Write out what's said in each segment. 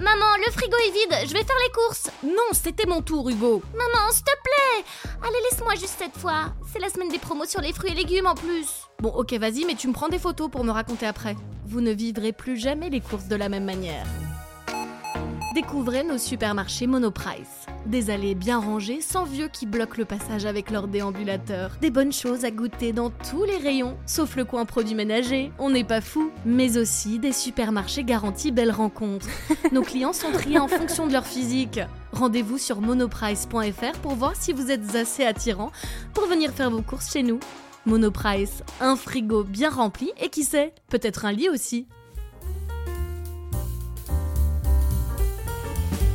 Maman, le frigo est vide, je vais faire les courses. Non, c'était mon tour, Hugo. Maman, s'il te plaît. Allez, laisse-moi juste cette fois. C'est la semaine des promos sur les fruits et légumes en plus. Bon, ok, vas-y, mais tu me prends des photos pour me raconter après. Vous ne vivrez plus jamais les courses de la même manière. Découvrez nos supermarchés Monoprice. Des allées bien rangées, sans vieux qui bloquent le passage avec leurs déambulateurs. Des bonnes choses à goûter dans tous les rayons, sauf le coin produits ménagers, on n'est pas fou. Mais aussi des supermarchés garantis belles rencontres. Nos clients sont triés en fonction de leur physique. Rendez-vous sur monoprice.fr pour voir si vous êtes assez attirant pour venir faire vos courses chez nous. Monoprice, un frigo bien rempli et qui sait, peut-être un lit aussi.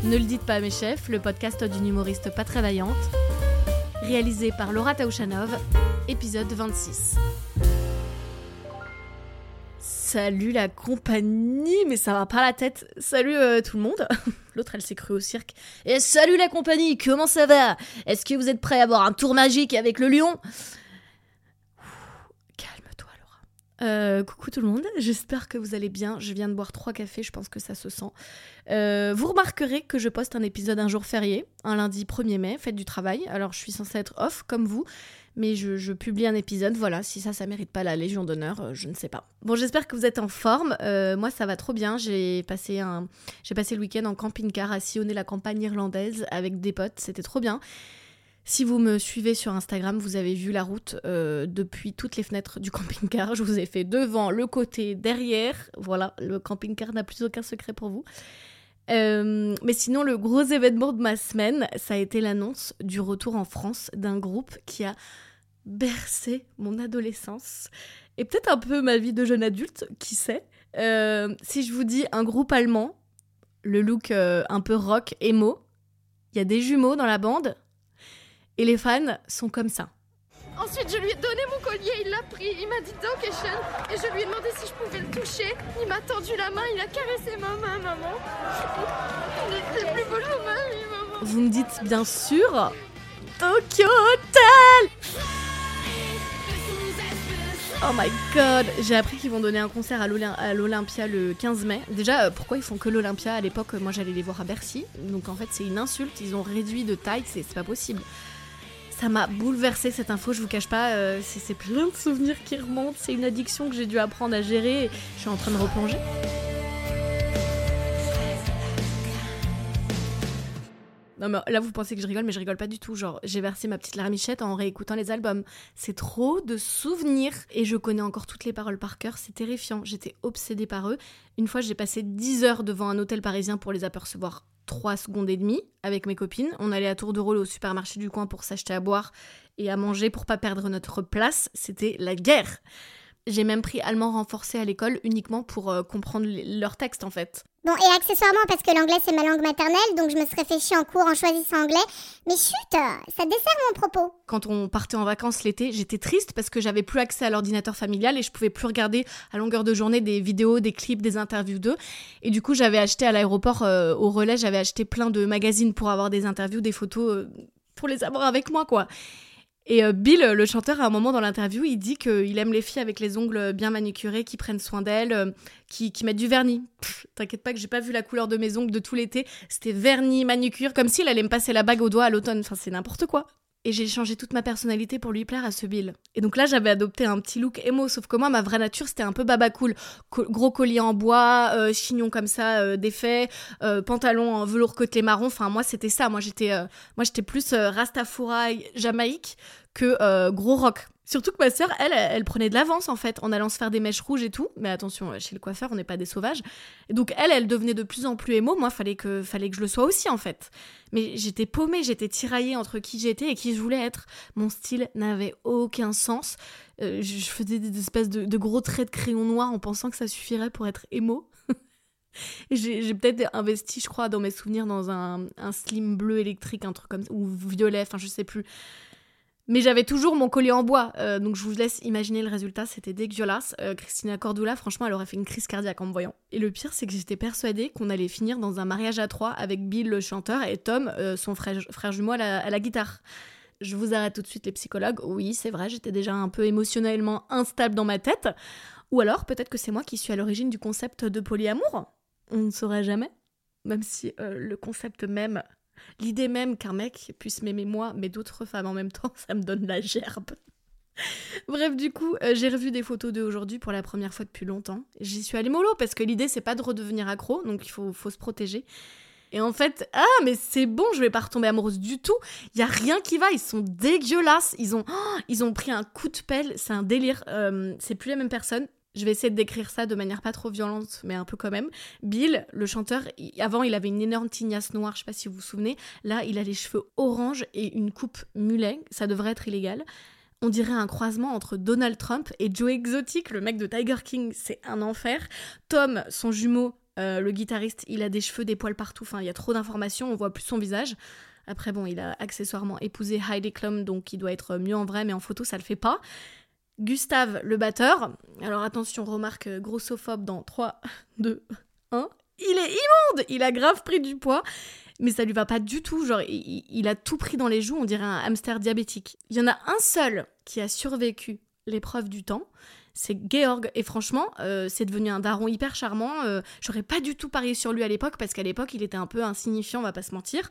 Ne le dites pas à mes chefs, le podcast d'une humoriste pas très vaillante. Réalisé par Laura Taouchanov, épisode 26. Salut la compagnie, mais ça va pas la tête. Salut euh, tout le monde. L'autre, elle s'est crue au cirque. Et salut la compagnie, comment ça va? Est-ce que vous êtes prêts à avoir un tour magique avec le lion? Euh, coucou tout le monde, j'espère que vous allez bien. Je viens de boire trois cafés, je pense que ça se sent. Euh, vous remarquerez que je poste un épisode un jour férié, un lundi 1er mai, fête du travail. Alors je suis censée être off comme vous, mais je, publie un épisode. Voilà, si ça, ça mérite pas la Légion d'honneur, euh, je ne sais pas. Bon, j'espère que vous êtes en forme. Moi, ça va trop bien. J'ai passé un, j'ai passé le week-end en camping-car à sillonner la campagne irlandaise avec des potes. C'était trop bien. Si vous me suivez sur Instagram, vous avez vu la route euh, depuis toutes les fenêtres du camping-car. Je vous ai fait devant, le côté, derrière. Voilà, le camping-car n'a plus aucun secret pour vous. Euh, mais sinon, le gros événement de ma semaine, ça a été l'annonce du retour en France d'un groupe qui a bercé mon adolescence et peut-être un peu ma vie de jeune adulte, qui sait. Euh, si je vous dis un groupe allemand, le look un peu rock, emo, il y a des jumeaux dans la bande et les fans sont comme ça. Ensuite, je lui ai donné mon collier, il l'a pris, il m'a dit Dankeschön et je lui ai demandé si je pouvais le toucher. Il m'a tendu la main, il a caressé ma main, maman. C'est plus beau jour maman. Vous me dites bien sûr Tokyo Hotel Oh my god J'ai appris qu'ils vont donner un concert à l'Olym- à l'Olympia le 15 mai. Déjà, euh, pourquoi ils font que l'Olympia? À l'époque, moi j'allais les voir à Bercy. Donc en fait, c'est une insulte. Ils ont réduit de taille, c'est pas possible. Ça m'a bouleversé cette info, je vous cache pas. euh, c'est plein de souvenirs qui remontent. C'est une addiction que j'ai dû apprendre à gérer. et Je suis en train de replonger. Non mais là vous pensez que je rigole mais je rigole pas du tout. Genre j'ai versé ma petite larmichette en réécoutant les albums. C'est trop de souvenirs et je connais encore toutes les paroles par cœur. C'est terrifiant. J'étais obsédée par eux. Une fois j'ai passé 10 heures devant un hôtel parisien pour les apercevoir 3 secondes et demie avec mes copines. On allait à tour de rôle au supermarché du coin pour s'acheter à boire et à manger pour pas perdre notre place. C'était la guerre. J'ai même pris allemand renforcé à l'école uniquement pour euh, comprendre les- leurs textes en fait. Bon, et accessoirement, parce que l'anglais c'est ma langue maternelle, donc je me serais fait chier en cours en choisissant anglais. Mais chut, ça dessert mon propos. quand on partait en vacances l'été, j'étais triste parce que j'avais plus accès à l'ordinateur familial et je pouvais plus regarder à longueur de journée des vidéos, des clips, des interviews d'eux. Et du coup, j'avais acheté à l'aéroport, euh, au relais, j'avais acheté plein de magazines pour avoir des interviews, des photos, euh, pour les avoir avec moi, quoi. Et euh, Bill, le chanteur, à un moment dans l'interview, il dit qu'il aime les filles avec les ongles bien manucurés, qui prennent soin d'elles, euh, qui, qui mettent du vernis. T'inquiète pas que j'ai pas vu la couleur de mes ongles de tout l'été. C'était vernis, manucure, comme s'il allait me passer la bague au doigt à l'automne. Enfin, c'est n'importe quoi. Et j'ai changé toute ma personnalité pour lui plaire à ce Bill. Et donc là, j'avais adopté un petit look émo, sauf que moi, ma vraie nature, c'était un peu baba cool. Co- gros collier en bois, euh, chignon comme ça, euh, défait, euh, pantalon en velours côtelé marron. Enfin, moi, c'était ça. Moi, j'étais euh, moi j'étais plus Rastafari Jamaïque que gros rock. Surtout que ma sœur, elle, elle, prenait de l'avance en fait, en allant se faire des mèches rouges et tout. Mais attention, chez le coiffeur, on n'est pas des sauvages. Donc elle, elle devenait de plus en plus émo. Moi, fallait que, fallait que je le sois aussi en fait. Mais j'étais paumée, j'étais tiraillée entre qui j'étais et qui je voulais être. Mon style n'avait aucun sens. Euh, je faisais des espèces de, gros traits de crayon noir en pensant que ça suffirait pour être émo. J'ai peut-être investi, je crois, dans mes souvenirs, dans un, un slim bleu électrique, un truc comme ça, ou violet, enfin je sais plus. Mais j'avais toujours mon collier en bois, euh, donc je vous laisse imaginer le résultat, c'était dégueulasse. Euh, Christina Cordula, franchement, elle aurait fait une crise cardiaque en me voyant. Et le pire, c'est que j'étais persuadée qu'on allait finir dans un mariage à trois avec Bill le chanteur et Tom, euh, son frère, jumeau, à la, à la guitare. Je vous arrête tout de suite les psychologues. Oui, c'est vrai, j'étais déjà un peu émotionnellement instable dans ma tête. Ou alors, peut-être que c'est moi qui suis à l'origine du concept de polyamour. On ne saura jamais. même si le concept même, l'idée même qu'un mec puisse m'aimer moi, mais d'autres femmes en même temps, ça me donne la gerbe. Bref, du coup, euh, j'ai revu des photos d'eux aujourd'hui pour la première fois depuis longtemps. J'y suis allée mollo parce que l'idée c'est pas de redevenir accro, donc il faut, faut se protéger. Et en fait, ah, mais c'est bon, je vais pas retomber amoureuse du tout. Il y a rien qui va, ils sont dégueulasses. Ils ont, oh, ils ont pris un coup de pelle, c'est un délire. Euh, c'est plus la même personne. Je vais essayer de décrire ça de manière pas trop violente, mais un peu quand même. Bill, le chanteur, avant il avait une énorme tignasse noire, je sais pas si vous vous souvenez. Là, il a les cheveux orange et une coupe mulet. Ça devrait être illégal. On dirait un croisement entre Donald Trump et Joe Exotic, le mec de Tiger King. C'est un enfer. Tom, son jumeau, euh, le guitariste, il a des cheveux, des poils partout. Enfin, il y a trop d'informations, on voit plus son visage. Après, bon, il a accessoirement épousé Heidi Klum, donc il doit être mieux en vrai, mais en photo, ça le fait pas. Gustave, le batteur. Alors attention, remarque grossophobe dans 3, 2, 1. Il est immonde Il a grave pris du poids mais ça lui va pas du tout. Genre, il, a tout pris dans les joues, on dirait un hamster diabétique. Il y en a un seul qui a survécu l'épreuve du temps. C'est Georg. Et franchement, euh, c'est devenu un daron hyper charmant. Euh, j'aurais pas du tout parié sur lui à l'époque, parce qu'à l'époque, il était un peu insignifiant, on va pas se mentir.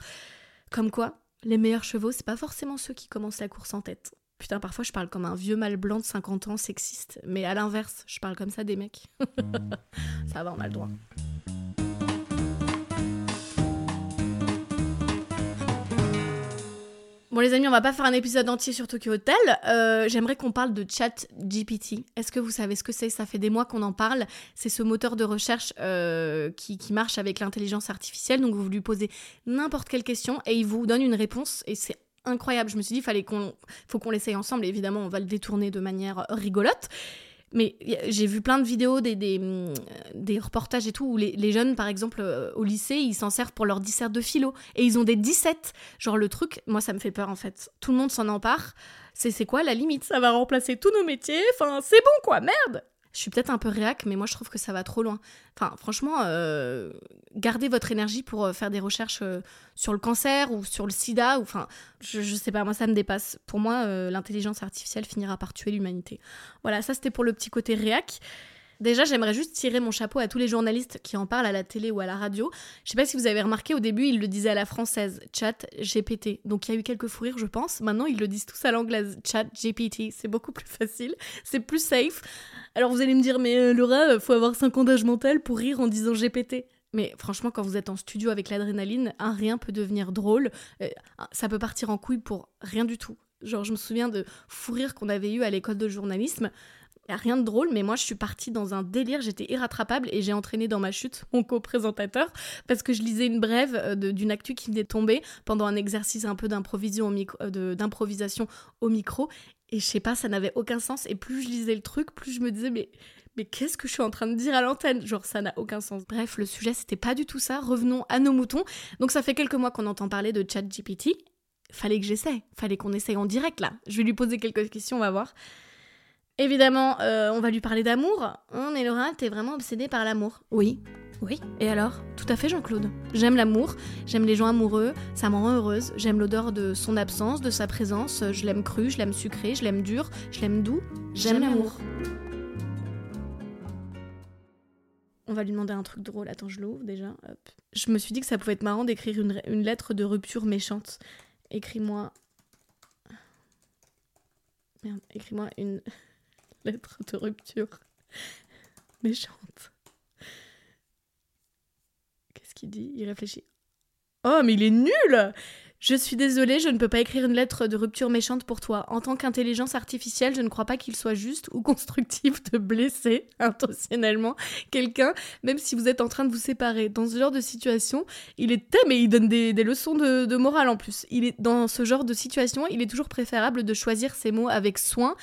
Comme quoi, les meilleurs chevaux, c'est pas forcément ceux qui commencent la course en tête. Putain, parfois je parle comme un vieux mâle blanc de 50 ans sexiste, mais à l'inverse, je parle comme ça des mecs. ça va, on a le droit. Bon les amis, on va pas faire un épisode entier sur Tokyo Hotel. Euh, j'aimerais qu'on parle de Chat GPT. Est-ce que vous savez ce que c'est? Ça fait des mois qu'on en parle. C'est ce moteur de recherche euh, qui, marche avec l'intelligence artificielle. Donc vous lui posez n'importe quelle question et il vous donne une réponse. Et c'est incroyable. Je me suis dit, fallait qu'on, faut qu'on l'essaye ensemble. évidemment, on va le détourner de manière rigolote. Mais j'ai vu plein de vidéos, des, des, mm, reportages et tout, où les, jeunes, par exemple, euh, au lycée, ils s'en servent pour leur dissert de philo. Et ils ont des 17. Genre, le truc, moi, ça me fait peur, en fait. Tout le monde s'en empare. C'est quoi la limite? Ça va remplacer tous nos métiers. Enfin, c'est bon, quoi, merde je suis peut-être un peu réac, mais moi je trouve que ça va trop loin. Enfin, franchement, euh, gardez votre énergie pour euh, faire des recherches euh, sur le cancer ou sur le sida. Ou, enfin, je, sais pas, moi ça me dépasse. Pour moi, l'intelligence artificielle finira par tuer l'humanité. Voilà, ça c'était pour le petit côté réac. Déjà, j'aimerais juste tirer mon chapeau à tous les journalistes qui en parlent à la télé ou à la radio. Je sais pas si vous avez remarqué, au début, ils le disaient à la française, chat GPT. Donc il y a eu quelques fous rires, je pense. Maintenant, ils le disent tous à l'anglaise, chat GPT. C'est beaucoup plus facile, c'est plus safe. Alors vous allez me dire, mais euh, Laura, faut avoir 5 ans d'âge mental pour rire en disant GPT. Mais franchement, quand vous êtes en studio avec l'adrénaline, un rien peut devenir drôle. Euh, ça peut partir en couille pour rien du tout. Genre, je me souviens de fou rire qu'on avait eu à l'école de journalisme. Y a rien de drôle, mais moi je suis partie dans un délire, j'étais irrattrapable et j'ai entraîné dans ma chute mon co-présentateur parce que je lisais une brève euh, d'une actu qui venait de tomber pendant un exercice un peu euh, d'improvisation au micro et je sais pas, ça n'avait aucun sens et plus je lisais le truc, plus je me disais mais mais qu'est-ce que je suis en train de dire à l'antenne? Genre, ça n'a aucun sens. Bref, le sujet, c'était pas du tout ça. Revenons à nos moutons. Donc, ça fait quelques mois qu'on entend parler de ChatGPT. Fallait que j'essaie. Fallait qu'on essaye en direct, là. Je vais lui poser quelques questions, on va voir. Évidemment, euh, on va lui parler d'amour. Hein, mais Laura, t'es vraiment obsédée par l'amour. Oui. Oui. Et alors? Tout à fait, Jean-Claude. J'aime l'amour, j'aime les gens amoureux, ça me rend heureuse. J'aime l'odeur de son absence, de sa présence. Je l'aime cru, je l'aime sucré, je l'aime dur, je l'aime doux. J'aime l'amour. On va lui demander un truc drôle. Attends, je l'ouvre déjà. Je me suis dit que ça pouvait être marrant d'écrire une, une lettre de rupture méchante. Écris-moi. Merde, écris-moi une lettre de rupture méchante. Qu'est-ce qu'il dit? Il réfléchit. Oh, mais il est nul je suis désolée, je ne peux pas écrire une lettre de rupture méchante pour toi. En tant qu'intelligence artificielle, je ne crois pas qu'il soit juste ou constructif de blesser intentionnellement quelqu'un, même si vous êtes en train de vous séparer. Dans ce genre de situation, il est mais il donne des, leçons de, de, morale en plus. Il est dans ce genre de situation, il est toujours préférable de choisir ses mots avec soin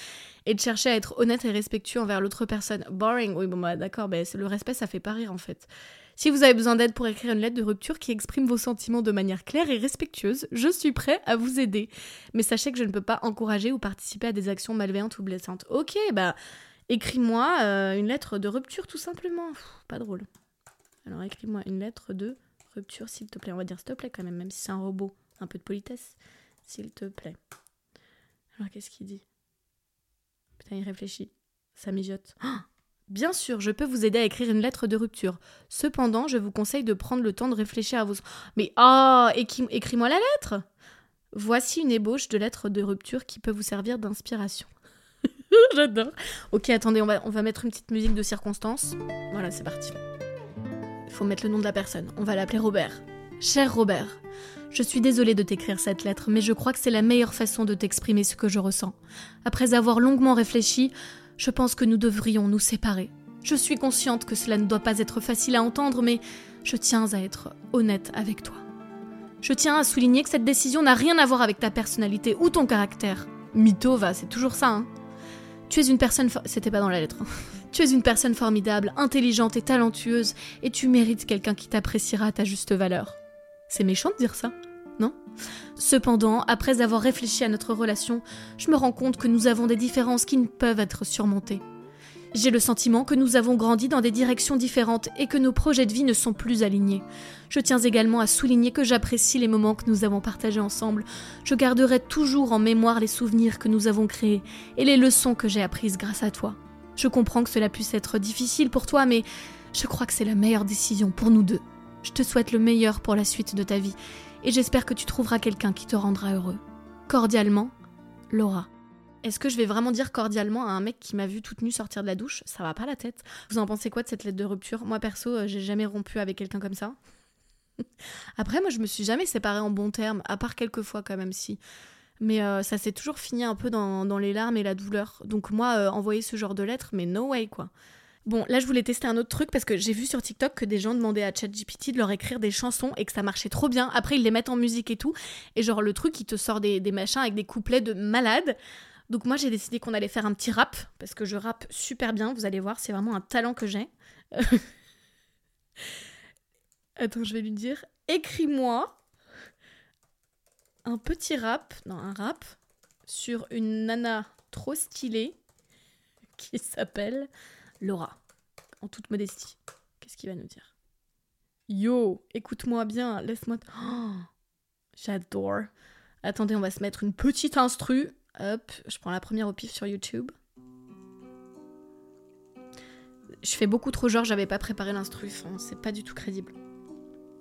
et de chercher à être honnête et respectueux envers l'autre personne. Boring, oui, bon, bah, d'accord, mais le respect, ça fait pas rire en fait. Si vous avez besoin d'aide pour écrire une lettre de rupture qui exprime vos sentiments de manière claire et respectueuse, je suis prêt à vous aider. Mais sachez que je ne peux pas encourager ou participer à des actions malveillantes ou blessantes. Ok, bah, écris-moi euh, une lettre de rupture tout simplement. pas drôle. Alors écris-moi une lettre de rupture, s'il te plaît. On va dire s'il te plaît quand même, même si c'est un robot. Un peu de politesse, s'il te plaît. Alors qu'est-ce qu'il dit? Putain, il réfléchit. Ça mijote. Oh Bien sûr, je peux vous aider à écrire une lettre de rupture. Cependant, je vous conseille de prendre le temps de réfléchir à vos... Mais oh, écris-moi la lettre Voici une ébauche de lettre de rupture qui peut vous servir d'inspiration. J'adore. Ok, attendez, on va, on va mettre une petite musique de circonstance. Voilà, c'est parti. Il faut mettre le nom de la personne. On va l'appeler Robert. Cher Robert, je suis désolée de t'écrire cette lettre, mais je crois que c'est la meilleure façon de t'exprimer ce que je ressens. Après avoir longuement réfléchi, je pense que nous devrions nous séparer. Je suis consciente que cela ne doit pas être facile à entendre, mais je tiens à être honnête avec toi. Je tiens à souligner que cette décision n'a rien à voir avec ta personnalité ou ton caractère. Mytho va, c'est toujours ça, hein. Tu es une personne. C'était pas dans la lettre. Hein. Tu es une personne formidable, intelligente et talentueuse, et tu mérites quelqu'un qui t'appréciera à ta juste valeur. C'est méchant de dire ça, non? Cependant, après avoir réfléchi à notre relation, je me rends compte que nous avons des différences qui ne peuvent être surmontées. J'ai le sentiment que nous avons grandi dans des directions différentes et que nos projets de vie ne sont plus alignés. Je tiens également à souligner que j'apprécie les moments que nous avons partagés ensemble. Je garderai toujours en mémoire les souvenirs que nous avons créés et les leçons que j'ai apprises grâce à toi. Je comprends que cela puisse être difficile pour toi, mais je crois que c'est la meilleure décision pour nous deux. Je te souhaite le meilleur pour la suite de ta vie et j'espère que tu trouveras quelqu'un qui te rendra heureux. Cordialement, Laura. Est-ce que je vais vraiment dire cordialement à un mec qui m'a vu toute nue sortir de la douche? Ça va pas la tête. Vous en pensez quoi de cette lettre de rupture? Moi perso, euh, j'ai jamais rompu avec quelqu'un comme ça. Après, moi je me suis jamais séparée en bons termes, à part quelques fois quand même si. Mais euh, ça s'est toujours fini un peu dans, les larmes et la douleur. Donc moi, euh, envoyer ce genre de lettre, mais no way quoi. Bon, là je voulais tester un autre truc parce que j'ai vu sur TikTok que des gens demandaient à ChatGPT de leur écrire des chansons et que ça marchait trop bien. Après, ils les mettent en musique et tout. Et genre, le truc, il te sort des, machins avec des couplets de malade. Donc moi j'ai décidé qu'on allait faire un petit rap, parce que je rappe super bien, vous allez voir, c'est vraiment un talent que j'ai. Attends, je vais lui dire, écris-moi un petit rap, non un rap, sur une nana trop stylée qui s'appelle Laura, en toute modestie. Qu'est-ce qu'il va nous dire? Yo, écoute-moi bien, laisse-moi... Oh, J'adore. Attendez, on va se mettre une petite instru Hop, je prends la première au pif sur YouTube. Je fais beaucoup trop genre, j'avais pas préparé l'instru, c'est pas du tout crédible.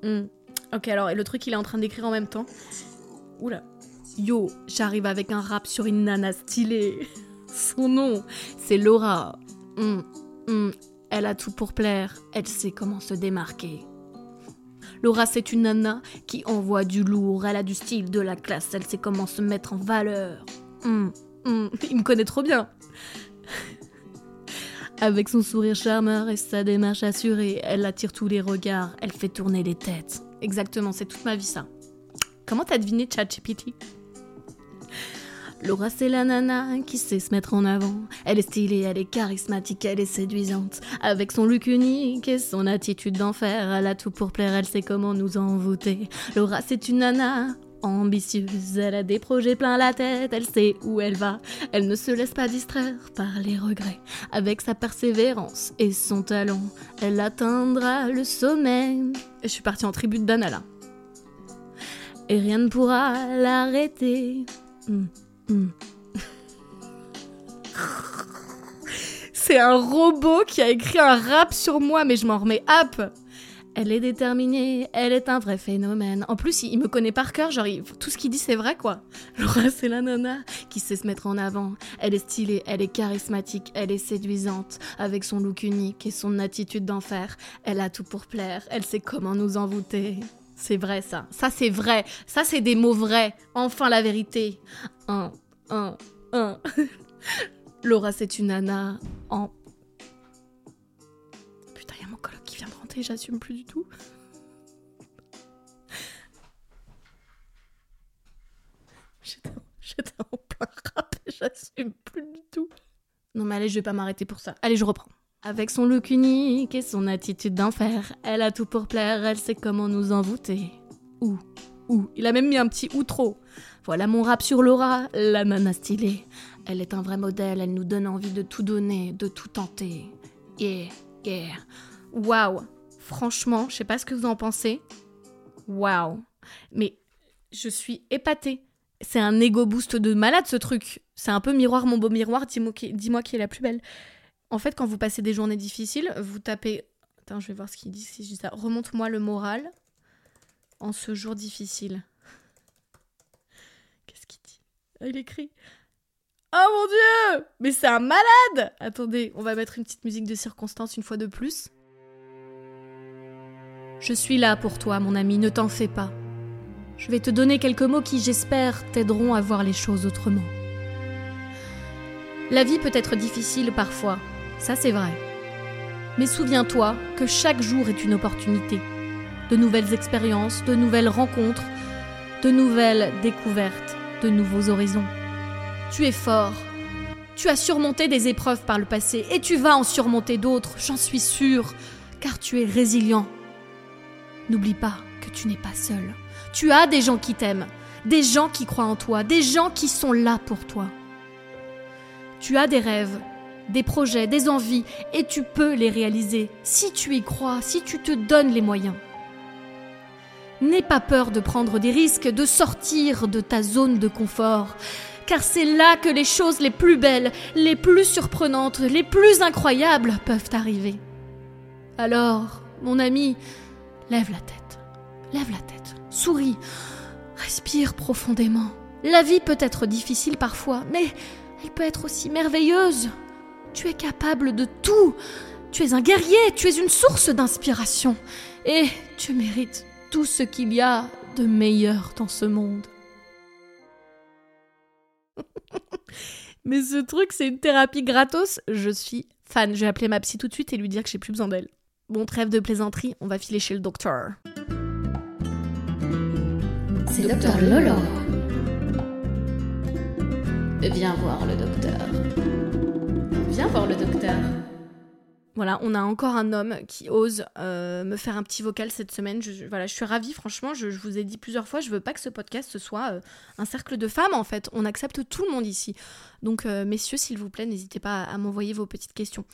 Hmm. Ok, alors, et le truc, il est en train d'écrire en même temps. Oula. Yo, j'arrive avec un rap sur une nana stylée. Son nom, c'est Laura. Hmm, hmm. Elle a tout pour plaire, elle sait comment se démarquer. Laura, c'est une nana qui envoie du lourd, elle a du style, de la classe, elle sait comment se mettre en valeur. Hum, hum, il me connaît trop bien. Avec son sourire charmeur et sa démarche assurée, elle attire tous les regards, elle fait tourner les têtes. Exactement, c'est toute ma vie ça. Comment t'as deviné ChatGPT Laura, c'est la nana qui sait se mettre en avant. Elle est stylée, elle est charismatique, elle est séduisante. Avec son look unique et son attitude d'enfer, elle a tout pour plaire, elle sait comment nous envoûter. Laura, c'est une nana ambitieuse, elle a des projets plein la tête, elle sait où elle va, elle ne se laisse pas distraire par les regrets. Avec sa persévérance et son talent, elle atteindra le sommet. Et je suis partie en tribu de. Et rien ne pourra l'arrêter. Hum, hum. C'est un robot qui a écrit un rap sur moi, mais je m'en remets hop elle est déterminée, elle est un vrai phénomène. En plus, il, me connaît par cœur, genre tout ce qu'il dit c'est vrai quoi. Laura c'est la nana qui sait se mettre en avant. Elle est stylée, elle est charismatique, elle est séduisante, avec son look unique et son attitude d'enfer. Elle a tout pour plaire, elle sait comment nous envoûter. C'est vrai ça, ça c'est vrai, ça c'est des mots vrais. Enfin la vérité. Un, un, un. Laura c'est une nana en j'assume plus du tout. J'étais en plein rap j'assume plus du tout. Non mais allez, je vais pas m'arrêter pour ça. Allez, je reprends. Avec son look unique et son attitude d'enfer, elle a tout pour plaire, elle sait comment nous envoûter. Ouh, ouh, il a même mis un petit ou trop. Voilà mon rap sur Laura, la nana stylée. Elle est un vrai modèle, elle nous donne envie de tout donner, de tout tenter. Yeah, yeah. Waouh, Franchement, je sais pas ce que vous en pensez. Waouh. Mais je suis épatée. C'est un ego boost de malade ce truc. C'est un peu miroir, mon beau miroir, dis-moi qui, est la plus belle. En fait, quand vous passez des journées difficiles, vous tapez. Attends, je vais voir ce qu'il dit. Remonte-moi le moral en ce jour difficile. Qu'est-ce qu'il dit? Ah, Il écrit. Oh mon dieu Mais c'est un malade Attendez, on va mettre une petite musique de circonstance une fois de plus. Je suis là pour toi, mon ami, ne t'en fais pas. Je vais te donner quelques mots qui, j'espère, t'aideront à voir les choses autrement. La vie peut être difficile parfois, ça c'est vrai. Mais souviens-toi que chaque jour est une opportunité. De nouvelles expériences, de nouvelles rencontres, de nouvelles découvertes, de nouveaux horizons. Tu es fort. Tu as surmonté des épreuves par le passé et tu vas en surmonter d'autres, j'en suis sûre, car tu es résilient. N'oublie pas que tu n'es pas seul. Tu as des gens qui t'aiment, des gens qui croient en toi, des gens qui sont là pour toi. Tu as des rêves, des projets, des envies, et tu peux les réaliser si tu y crois, si tu te donnes les moyens. N'aie pas peur de prendre des risques, de sortir de ta zone de confort, car c'est là que les choses les plus belles, les plus surprenantes, les plus incroyables peuvent arriver. Alors, mon ami, lève la tête, lève la tête, souris, respire profondément. La vie peut être difficile parfois, mais elle peut être aussi merveilleuse. Tu es capable de tout. Tu es un guerrier, tu es une source d'inspiration. Et tu mérites tout ce qu'il y a de meilleur dans ce monde. Mais ce truc, c'est une thérapie gratos. Je suis fan. Je vais appeler ma psy tout de suite et lui dire que j'ai plus besoin d'elle. Bon, trêve de plaisanterie, on va filer chez le docteur. C'est docteur Lolo. Viens voir le docteur. Viens voir le docteur. Voilà, on a encore un homme qui ose euh, me faire un petit vocal cette semaine. Je, je- voilà, je suis ravie, franchement. Je, je vous ai dit plusieurs fois, je veux pas que ce podcast ce soit euh, un cercle de femmes, en fait. On accepte tout le monde ici. Donc, euh, messieurs, s'il vous plaît, n'hésitez pas à, à m'envoyer vos petites questions.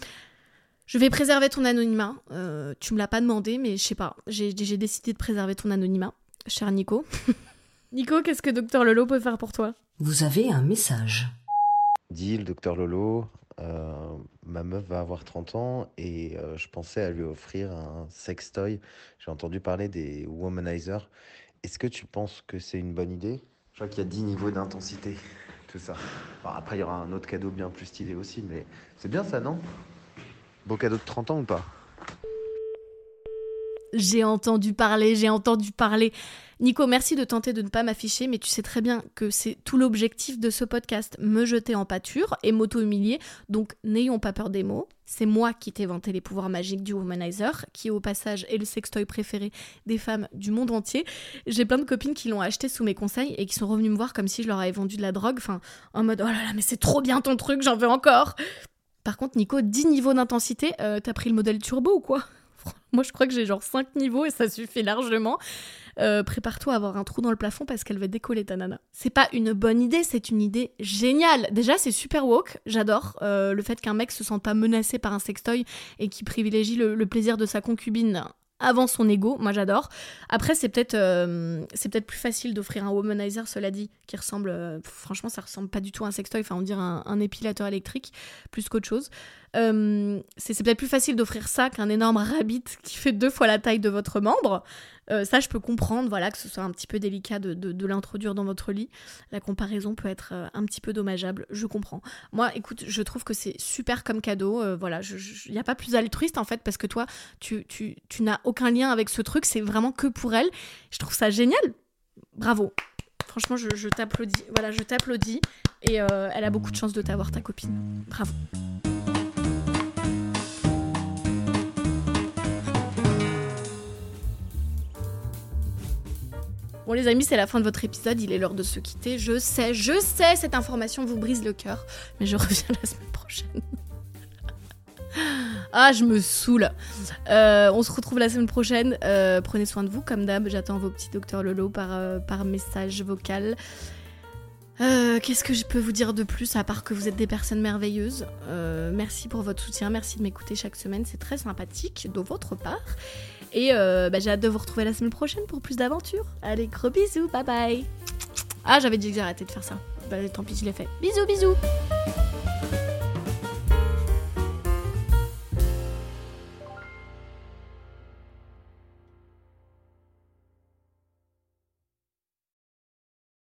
Je vais préserver ton anonymat. Euh, tu me l'as pas demandé, mais je sais pas. J'ai j'ai décidé de préserver ton anonymat, cher Nico. Nico, qu'est-ce que Docteur Lolo peut faire pour toi? Vous avez un message. Dis, le docteur Lolo, euh, ma meuf va avoir 30 ans et euh, je pensais à lui offrir un sextoy. J'ai entendu parler des womanizers. Est-ce que tu penses que c'est une bonne idée? Je crois qu'il y a 10 niveaux d'intensité, tout ça. Bon, après, il y aura un autre cadeau bien plus stylé aussi, mais c'est bien ça, non? Beau cadeau de 30 ans ou pas? J'ai entendu parler, j'ai entendu parler. Nico, merci de tenter de ne pas m'afficher, mais tu sais très bien que c'est tout l'objectif de ce podcast, me jeter en pâture et m'auto-humilier. Donc n'ayons pas peur des mots. C'est moi qui t'ai vanté les pouvoirs magiques du womanizer, qui au passage est le sextoy préféré des femmes du monde entier. J'ai plein de copines qui l'ont acheté sous mes conseils et qui sont revenues me voir comme si je leur avais vendu de la drogue, enfin en mode oh là là, mais c'est trop bien ton truc, j'en veux encore. Par contre, Nico, 10 niveaux d'intensité, euh, t'as pris le modèle turbo ou quoi? Moi, je crois que j'ai genre 5 niveaux et ça suffit largement. Euh, Prépare-toi à avoir un trou dans le plafond parce qu'elle va décoller ta nana. C'est pas une bonne idée, c'est une idée géniale. Déjà, c'est super woke, j'adore euh, le fait qu'un mec se sente pas menacé par un sextoy et qui privilégie le, plaisir de sa concubine avant son ego, moi j'adore. Après, c'est peut-être euh, peut-être plus facile d'offrir un womanizer, cela dit, qui ressemble, franchement, ça ressemble pas du tout à un sextoy, enfin on dirait un, un épilateur électrique plus qu'autre chose. Euh, c'est peut-être plus facile d'offrir ça qu'un énorme rabbit qui fait deux fois la taille de votre membre. Euh, ça, je peux comprendre, voilà, que ce soit un petit peu délicat de, l'introduire dans votre lit. La comparaison peut être euh, un petit peu dommageable, je comprends. Moi, écoute, je trouve que c'est super comme cadeau. voilà, il n'y a pas plus altruiste en fait, parce que toi, tu, n'as aucun lien avec ce truc, c'est vraiment que pour elle. Je trouve ça génial. Bravo. Franchement, je, t'applaudis. Voilà, je t'applaudis. Et elle a beaucoup de chance de t'avoir, ta copine. Bravo. Bon les amis, c'est la fin de votre épisode, il est l'heure de se quitter. Je sais, je sais, cette information vous brise le cœur, mais je reviens la semaine prochaine. ah, je me saoule. Euh, on se retrouve la semaine prochaine. Euh, prenez soin de vous, comme d'hab. J'attends vos petits docteurs Lolo par, euh, par message vocal. Qu'est-ce que je peux vous dire de plus à part que vous êtes des personnes merveilleuses? Merci pour votre soutien, merci de m'écouter chaque semaine, c'est très sympathique de votre part. Et euh, bah, j'ai hâte de vous retrouver la semaine prochaine pour plus d'aventures. Allez, gros bisous, bye bye. Ah, j'avais dit que j'arrêtais de faire ça. Bah tant pis, je l'ai fait. Bisous, bisous.